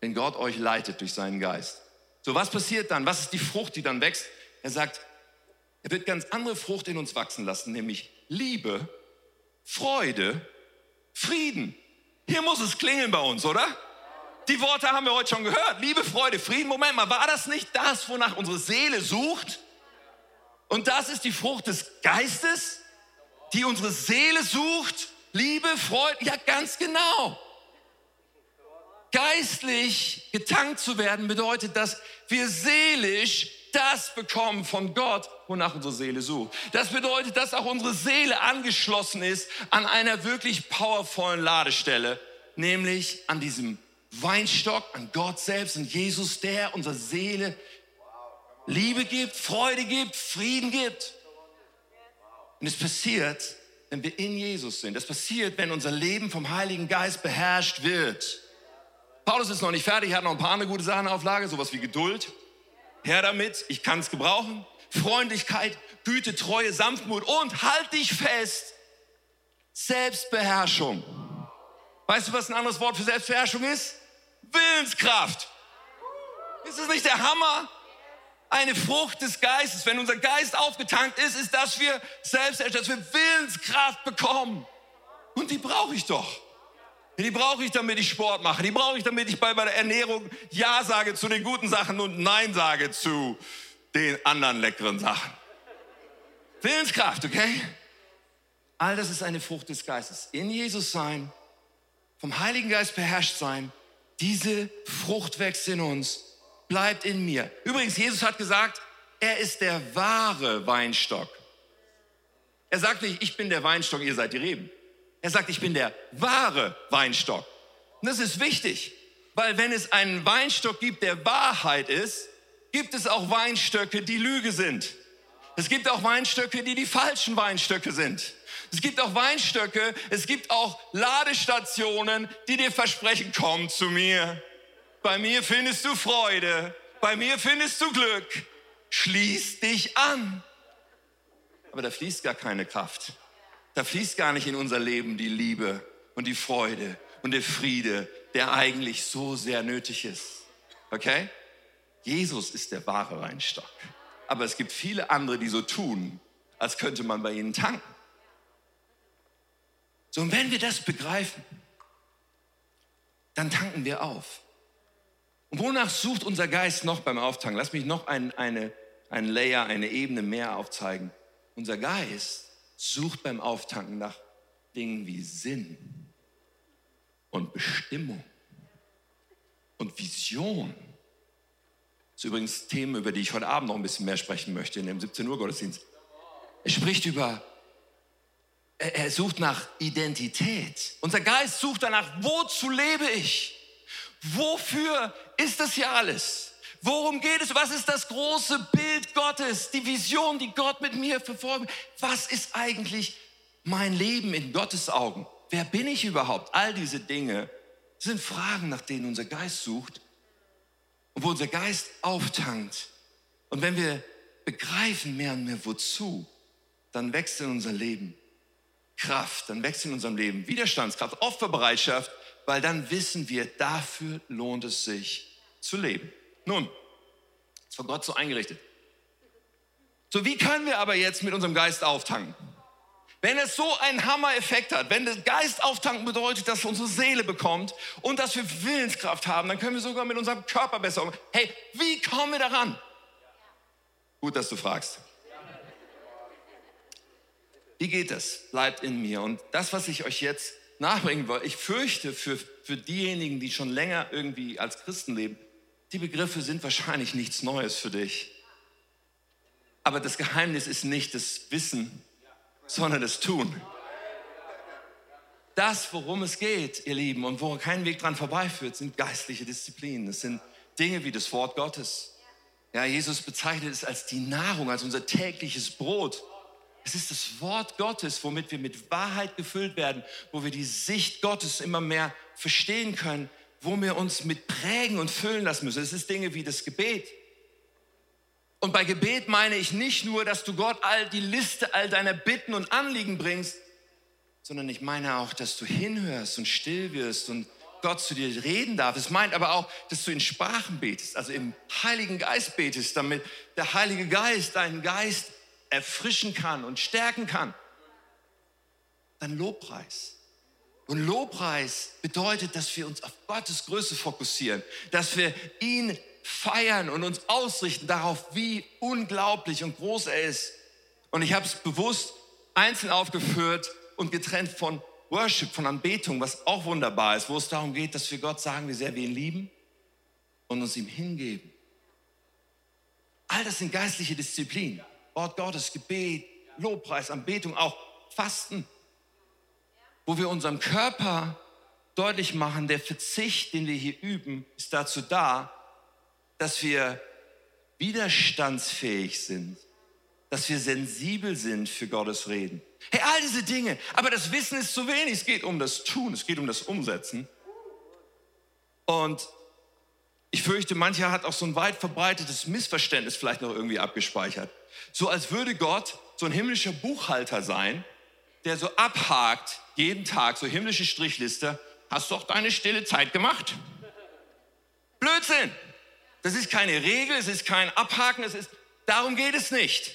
wenn Gott euch leitet durch seinen Geist. So, was passiert dann? Was ist die Frucht, die dann wächst? Er sagt, er wird ganz andere Frucht in uns wachsen lassen, nämlich Liebe, Freude, Frieden. Hier muss es klingeln bei uns, oder? Die Worte haben wir heute schon gehört. Liebe, Freude, Frieden. Moment mal, war das nicht das, wonach unsere Seele sucht? Und das ist die Frucht des Geistes? die unsere Seele sucht. Liebe, Freude, ja ganz genau. Geistlich getankt zu werden bedeutet, dass wir seelisch das bekommen von Gott, wonach unsere Seele sucht. Das bedeutet, dass auch unsere Seele angeschlossen ist an einer wirklich powervollen Ladestelle, nämlich an diesem Weinstock, an Gott selbst und Jesus, der unserer Seele Liebe gibt, Freude gibt, Frieden gibt. Und es passiert, wenn wir in Jesus sind. Das passiert, wenn unser Leben vom Heiligen Geist beherrscht wird. Paulus ist noch nicht fertig, er hat noch ein paar andere gute Sachen auf Lage, sowas wie Geduld. Her damit, ich kann es gebrauchen. Freundlichkeit, Güte, Treue, Sanftmut und halt dich fest, Selbstbeherrschung. Weißt du, was ein anderes Wort für Selbstbeherrschung ist? Willenskraft. Ist das nicht der Hammer? eine Frucht des Geistes. Wenn unser Geist aufgetankt ist, ist, dass wir selbst, dass wir Willenskraft bekommen. Und die brauche ich doch. Die brauche ich, damit ich Sport mache. Die brauche ich, damit ich bei meiner Ernährung Ja sage zu den guten Sachen und Nein sage zu den anderen leckeren Sachen. Willenskraft, okay? All das ist eine Frucht des Geistes. In Jesus sein, vom Heiligen Geist beherrscht sein, diese Frucht wächst in uns bleibt in mir. Übrigens, Jesus hat gesagt, er ist der wahre Weinstock. Er sagt nicht, ich bin der Weinstock, ihr seid die Reben. Er sagt, ich bin der wahre Weinstock. Und das ist wichtig, weil wenn es einen Weinstock gibt, der Wahrheit ist, gibt es auch Weinstöcke, die Lüge sind. Es gibt auch Weinstöcke, die die falschen Weinstöcke sind. Es gibt auch Weinstöcke, es gibt auch Ladestationen, die dir versprechen, komm zu mir. Bei mir findest du Freude, bei mir findest du Glück. Schließ dich an. Aber da fließt gar keine Kraft. Da fließt gar nicht in unser Leben die Liebe und die Freude und der Friede, der eigentlich so sehr nötig ist. Okay? Jesus ist der wahre Weinstock. Aber es gibt viele andere, die so tun, als könnte man bei ihnen tanken. So, und wenn wir das begreifen, dann tanken wir auf. Und wonach sucht unser Geist noch beim Auftanken? Lass mich noch ein, eine, ein Layer, eine Ebene mehr aufzeigen. Unser Geist sucht beim Auftanken nach Dingen wie Sinn und Bestimmung und Vision. Das ist übrigens Themen, über die ich heute Abend noch ein bisschen mehr sprechen möchte in dem 17 Uhr Gottesdienst. Er spricht über, er sucht nach Identität. Unser Geist sucht danach, wozu lebe ich? Wofür ist das hier alles? Worum geht es? Was ist das große Bild Gottes? Die Vision, die Gott mit mir verfolgt? Was ist eigentlich mein Leben in Gottes Augen? Wer bin ich überhaupt? All diese Dinge sind Fragen, nach denen unser Geist sucht und wo unser Geist auftankt. Und wenn wir begreifen mehr und mehr wozu, dann wächst in unser Leben Kraft, dann wächst in unserem Leben Widerstandskraft, Opferbereitschaft, weil dann wissen wir, dafür lohnt es sich zu leben. Nun, ist von Gott so eingerichtet. So, wie können wir aber jetzt mit unserem Geist auftanken? Wenn es so einen Hammer-Effekt hat, wenn das Geist auftanken bedeutet, dass unsere Seele bekommt und dass wir Willenskraft haben, dann können wir sogar mit unserem Körper besser umgehen. Hey, wie kommen wir daran? Gut, dass du fragst. Wie geht es? Bleibt in mir. Und das, was ich euch jetzt nachbringen will, ich fürchte für, für diejenigen, die schon länger irgendwie als Christen leben, die Begriffe sind wahrscheinlich nichts Neues für dich. Aber das Geheimnis ist nicht das Wissen, sondern das Tun. Das, worum es geht, ihr Lieben, und wo kein Weg dran vorbeiführt, sind geistliche Disziplinen. Das sind Dinge wie das Wort Gottes. Ja, Jesus bezeichnet es als die Nahrung, als unser tägliches Brot. Es ist das Wort Gottes, womit wir mit Wahrheit gefüllt werden, wo wir die Sicht Gottes immer mehr verstehen können, wo wir uns mit prägen und füllen lassen müssen. Es ist Dinge wie das Gebet. Und bei Gebet meine ich nicht nur, dass du Gott all die Liste all deiner Bitten und Anliegen bringst, sondern ich meine auch, dass du hinhörst und still wirst und Gott zu dir reden darf. Es meint aber auch, dass du in Sprachen betest, also im Heiligen Geist betest, damit der Heilige Geist deinen Geist erfrischen kann und stärken kann. Dann Lobpreis. Und Lobpreis bedeutet, dass wir uns auf Gottes Größe fokussieren, dass wir ihn feiern und uns ausrichten darauf, wie unglaublich und groß er ist. Und ich habe es bewusst einzeln aufgeführt und getrennt von Worship, von Anbetung, was auch wunderbar ist, wo es darum geht, dass wir Gott sagen, wie sehr wir ihn lieben und uns ihm hingeben. All das sind geistliche Disziplinen. Wort Gottes, Gebet, Lobpreis, Anbetung, auch Fasten, wo wir unserem Körper deutlich machen, der Verzicht, den wir hier üben, ist dazu da, dass wir widerstandsfähig sind, dass wir sensibel sind für Gottes Reden. Hey, all diese Dinge. Aber das Wissen ist zu wenig. Es geht um das Tun, es geht um das Umsetzen. Und ich fürchte, mancher hat auch so ein weit verbreitetes Missverständnis vielleicht noch irgendwie abgespeichert. So als würde Gott so ein himmlischer Buchhalter sein, der so abhakt jeden Tag, so himmlische Strichliste. Hast du auch deine stille Zeit gemacht? Blödsinn! Das ist keine Regel, es ist kein Abhaken, es ist, darum geht es nicht.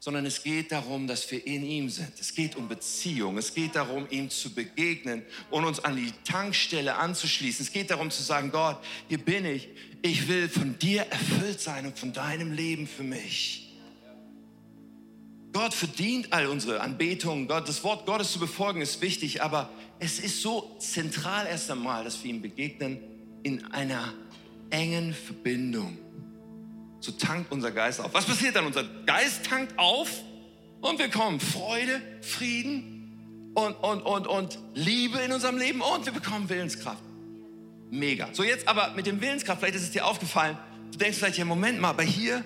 Sondern es geht darum, dass wir in ihm sind. Es geht um Beziehung. Es geht darum, ihm zu begegnen und uns an die Tankstelle anzuschließen. Es geht darum zu sagen, Gott, hier bin ich. Ich will von dir erfüllt sein und von deinem Leben für mich. Gott verdient all unsere Anbetungen. Gott, das Wort Gottes zu befolgen ist wichtig, aber es ist so zentral erst einmal, dass wir ihm begegnen in einer engen Verbindung. So tankt unser Geist auf. Was passiert dann? Unser Geist tankt auf und wir bekommen Freude, Frieden und, und, und, und Liebe in unserem Leben und wir bekommen Willenskraft. Mega. So jetzt aber mit dem Willenskraft, vielleicht ist es dir aufgefallen, du denkst vielleicht, ja Moment mal, aber hier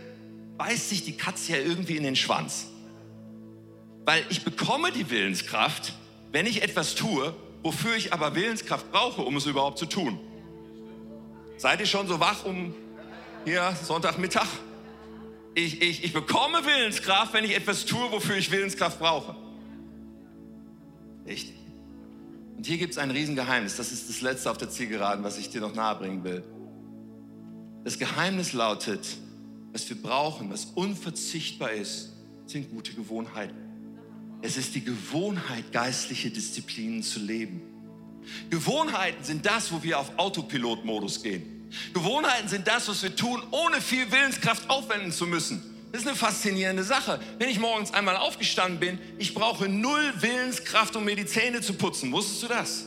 beißt sich die Katze ja irgendwie in den Schwanz. Weil ich bekomme die Willenskraft, wenn ich etwas tue, wofür ich aber Willenskraft brauche, um es überhaupt zu tun. Seid ihr schon so wach um hier Sonntagmittag? Ich, ich, ich bekomme Willenskraft, wenn ich etwas tue, wofür ich Willenskraft brauche. Richtig. Und hier gibt es ein Riesengeheimnis. Das ist das letzte auf der Zielgeraden, was ich dir noch nahebringen will. Das Geheimnis lautet, was wir brauchen, was unverzichtbar ist, sind gute Gewohnheiten. Es ist die Gewohnheit, geistliche Disziplinen zu leben. Gewohnheiten sind das, wo wir auf Autopilot-Modus gehen. Gewohnheiten sind das, was wir tun, ohne viel Willenskraft aufwenden zu müssen. Das ist eine faszinierende Sache. Wenn ich morgens einmal aufgestanden bin, ich brauche null Willenskraft, um mir die Zähne zu putzen. Wusstest du das?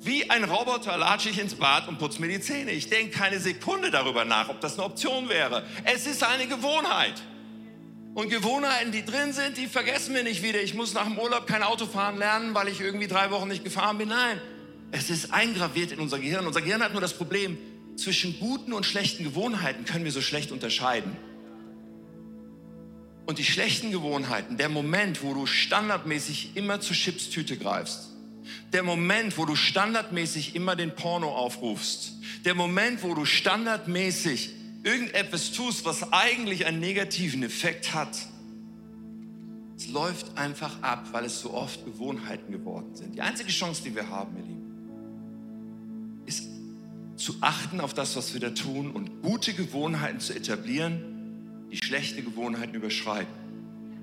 Wie ein Roboter latsche ich ins Bad und putze mir die Zähne. Ich denke keine Sekunde darüber nach, ob das eine Option wäre. Es ist eine Gewohnheit. Und Gewohnheiten, die drin sind, die vergessen wir nicht wieder. Ich muss nach dem Urlaub kein Auto fahren lernen, weil ich irgendwie drei Wochen nicht gefahren bin. Nein, es ist eingraviert in unser Gehirn. Unser Gehirn hat nur das Problem, zwischen guten und schlechten Gewohnheiten können wir so schlecht unterscheiden. Und die schlechten Gewohnheiten, der Moment, wo du standardmäßig immer zur Chipstüte greifst, der Moment, wo du standardmäßig immer den Porno aufrufst, der Moment, wo du standardmäßig irgendetwas tust, was eigentlich einen negativen Effekt hat, es läuft einfach ab, weil es so oft Gewohnheiten geworden sind. Die einzige Chance, die wir haben, ihr Lieben, ist zu achten auf das, was wir da tun und gute Gewohnheiten zu etablieren, die schlechte Gewohnheiten überschreiten.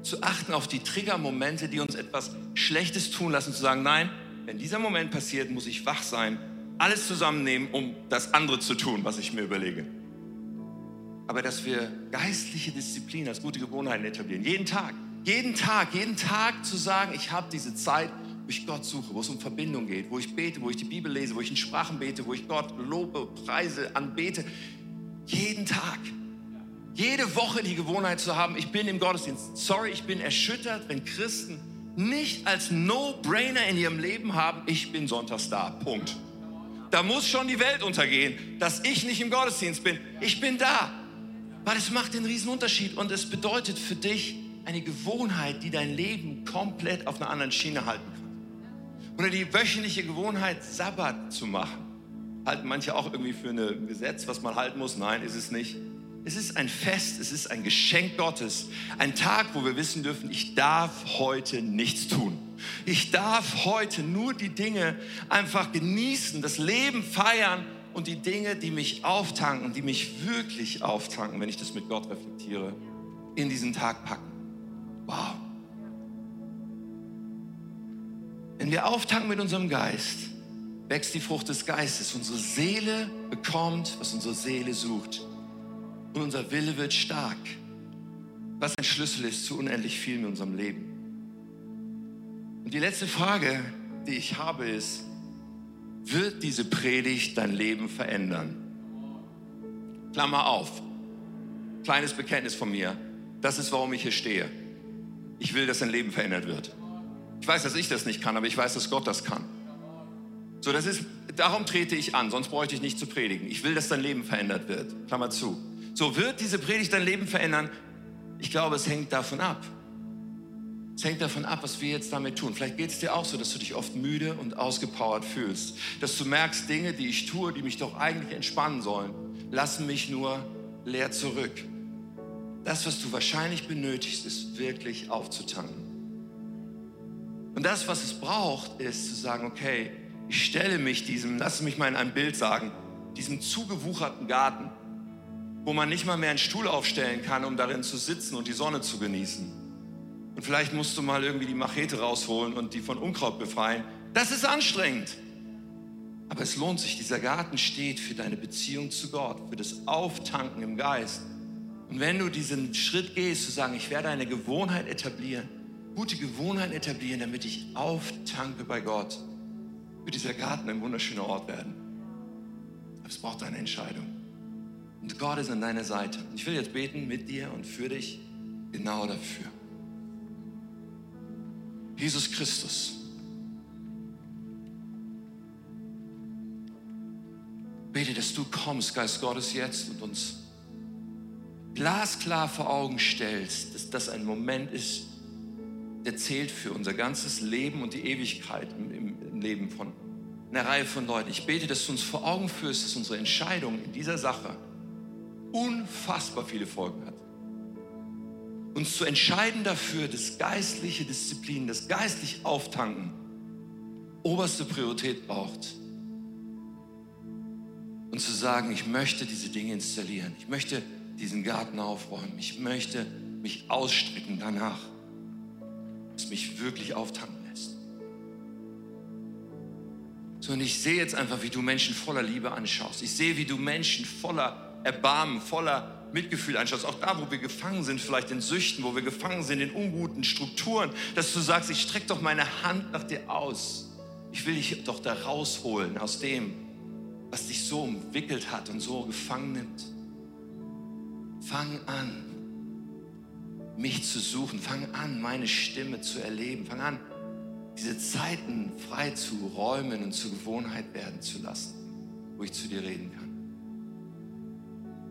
Zu achten auf die Triggermomente, die uns etwas Schlechtes tun lassen, zu sagen, nein, wenn dieser Moment passiert, muss ich wach sein, alles zusammennehmen, um das andere zu tun, was ich mir überlege aber dass wir geistliche Disziplin als gute Gewohnheiten etablieren. Jeden Tag, jeden Tag, jeden Tag zu sagen, ich habe diese Zeit, wo ich Gott suche, wo es um Verbindung geht, wo ich bete, wo ich die Bibel lese, wo ich in Sprachen bete, wo ich Gott lobe, preise, anbete. Jeden Tag. Jede Woche die Gewohnheit zu haben, ich bin im Gottesdienst. Sorry, ich bin erschüttert, wenn Christen nicht als No-Brainer in ihrem Leben haben, ich bin sonntags da. Punkt. Da muss schon die Welt untergehen, dass ich nicht im Gottesdienst bin. Ich bin da. Weil es macht den riesen Unterschied und es bedeutet für dich eine Gewohnheit, die dein Leben komplett auf einer anderen Schiene halten kann. Oder die wöchentliche Gewohnheit, Sabbat zu machen. Halten manche auch irgendwie für ein Gesetz, was man halten muss. Nein, ist es nicht. Es ist ein Fest, es ist ein Geschenk Gottes. Ein Tag, wo wir wissen dürfen, ich darf heute nichts tun. Ich darf heute nur die Dinge einfach genießen, das Leben feiern und die Dinge, die mich auftanken, die mich wirklich auftanken, wenn ich das mit Gott reflektiere, in diesen Tag packen. Wow. Wenn wir auftanken mit unserem Geist, wächst die Frucht des Geistes. Unsere Seele bekommt, was unsere Seele sucht. Und unser Wille wird stark. Was ein Schlüssel ist zu unendlich viel in unserem Leben. Und die letzte Frage, die ich habe, ist, wird diese Predigt dein Leben verändern. Klammer auf. Kleines Bekenntnis von mir. Das ist, warum ich hier stehe. Ich will, dass dein Leben verändert wird. Ich weiß, dass ich das nicht kann, aber ich weiß, dass Gott das kann. So, das ist, darum trete ich an, sonst bräuchte ich nicht zu predigen. Ich will, dass dein Leben verändert wird. Klammer zu. So, wird diese Predigt dein Leben verändern? Ich glaube, es hängt davon ab. Es hängt davon ab, was wir jetzt damit tun. Vielleicht geht es dir auch so, dass du dich oft müde und ausgepowert fühlst. Dass du merkst, Dinge, die ich tue, die mich doch eigentlich entspannen sollen, lassen mich nur leer zurück. Das, was du wahrscheinlich benötigst, ist wirklich aufzutanken. Und das, was es braucht, ist zu sagen, okay, ich stelle mich diesem, lass mich mal in einem Bild sagen, diesem zugewucherten Garten, wo man nicht mal mehr einen Stuhl aufstellen kann, um darin zu sitzen und die Sonne zu genießen und vielleicht musst du mal irgendwie die Machete rausholen und die von Unkraut befreien. Das ist anstrengend. Aber es lohnt sich. Dieser Garten steht für deine Beziehung zu Gott, für das Auftanken im Geist. Und wenn du diesen Schritt gehst, zu sagen, ich werde eine Gewohnheit etablieren, gute Gewohnheit etablieren, damit ich auftanke bei Gott, wird dieser Garten ein wunderschöner Ort werden. Aber es braucht eine Entscheidung. Und Gott ist an deiner Seite. Und ich will jetzt beten mit dir und für dich genau dafür. Jesus Christus. Bete, dass du kommst, Geist Gottes, jetzt und uns glasklar vor Augen stellst, dass das ein Moment ist, der zählt für unser ganzes Leben und die Ewigkeit im, im, Leben von einer Reihe von Leuten. Ich bete, dass du uns vor Augen führst, dass unsere Entscheidung in dieser Sache unfassbar viele Folgen hat. Uns zu entscheiden dafür, dass geistliche Disziplin, das geistliche Auftanken oberste Priorität braucht. Und zu sagen, ich möchte diese Dinge installieren. Ich möchte diesen Garten aufräumen. Ich möchte mich ausstrecken danach, dass mich wirklich auftanken lässt. So, und ich sehe jetzt einfach, wie du Menschen voller Liebe anschaust. Ich sehe, wie du Menschen voller Erbarmen, voller Mitgefühl anschaust. Auch da, wo wir gefangen sind, vielleicht in Süchten, wo wir gefangen sind in unguten Strukturen, dass du sagst, ich strecke doch meine Hand nach dir aus. Ich will dich doch da rausholen aus dem, was dich so umwickelt hat und so gefangen nimmt. Fang an, mich zu suchen. Fang an, meine Stimme zu erleben. Fang an, diese Zeiten frei zu räumen und zur Gewohnheit werden zu lassen, wo ich zu dir reden kann.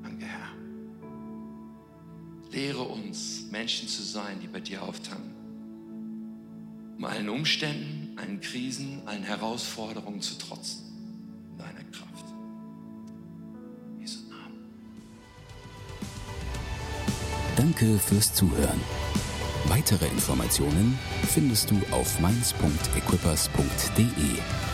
Danke, Herr. Lehre uns, Menschen zu sein, die bei dir auftanken. Um allen Umständen, allen Krisen, allen Herausforderungen zu trotzen. In deiner Kraft. Jesu Namen. Danke fürs Zuhören. Weitere Informationen findest du auf mainz.equippers.de.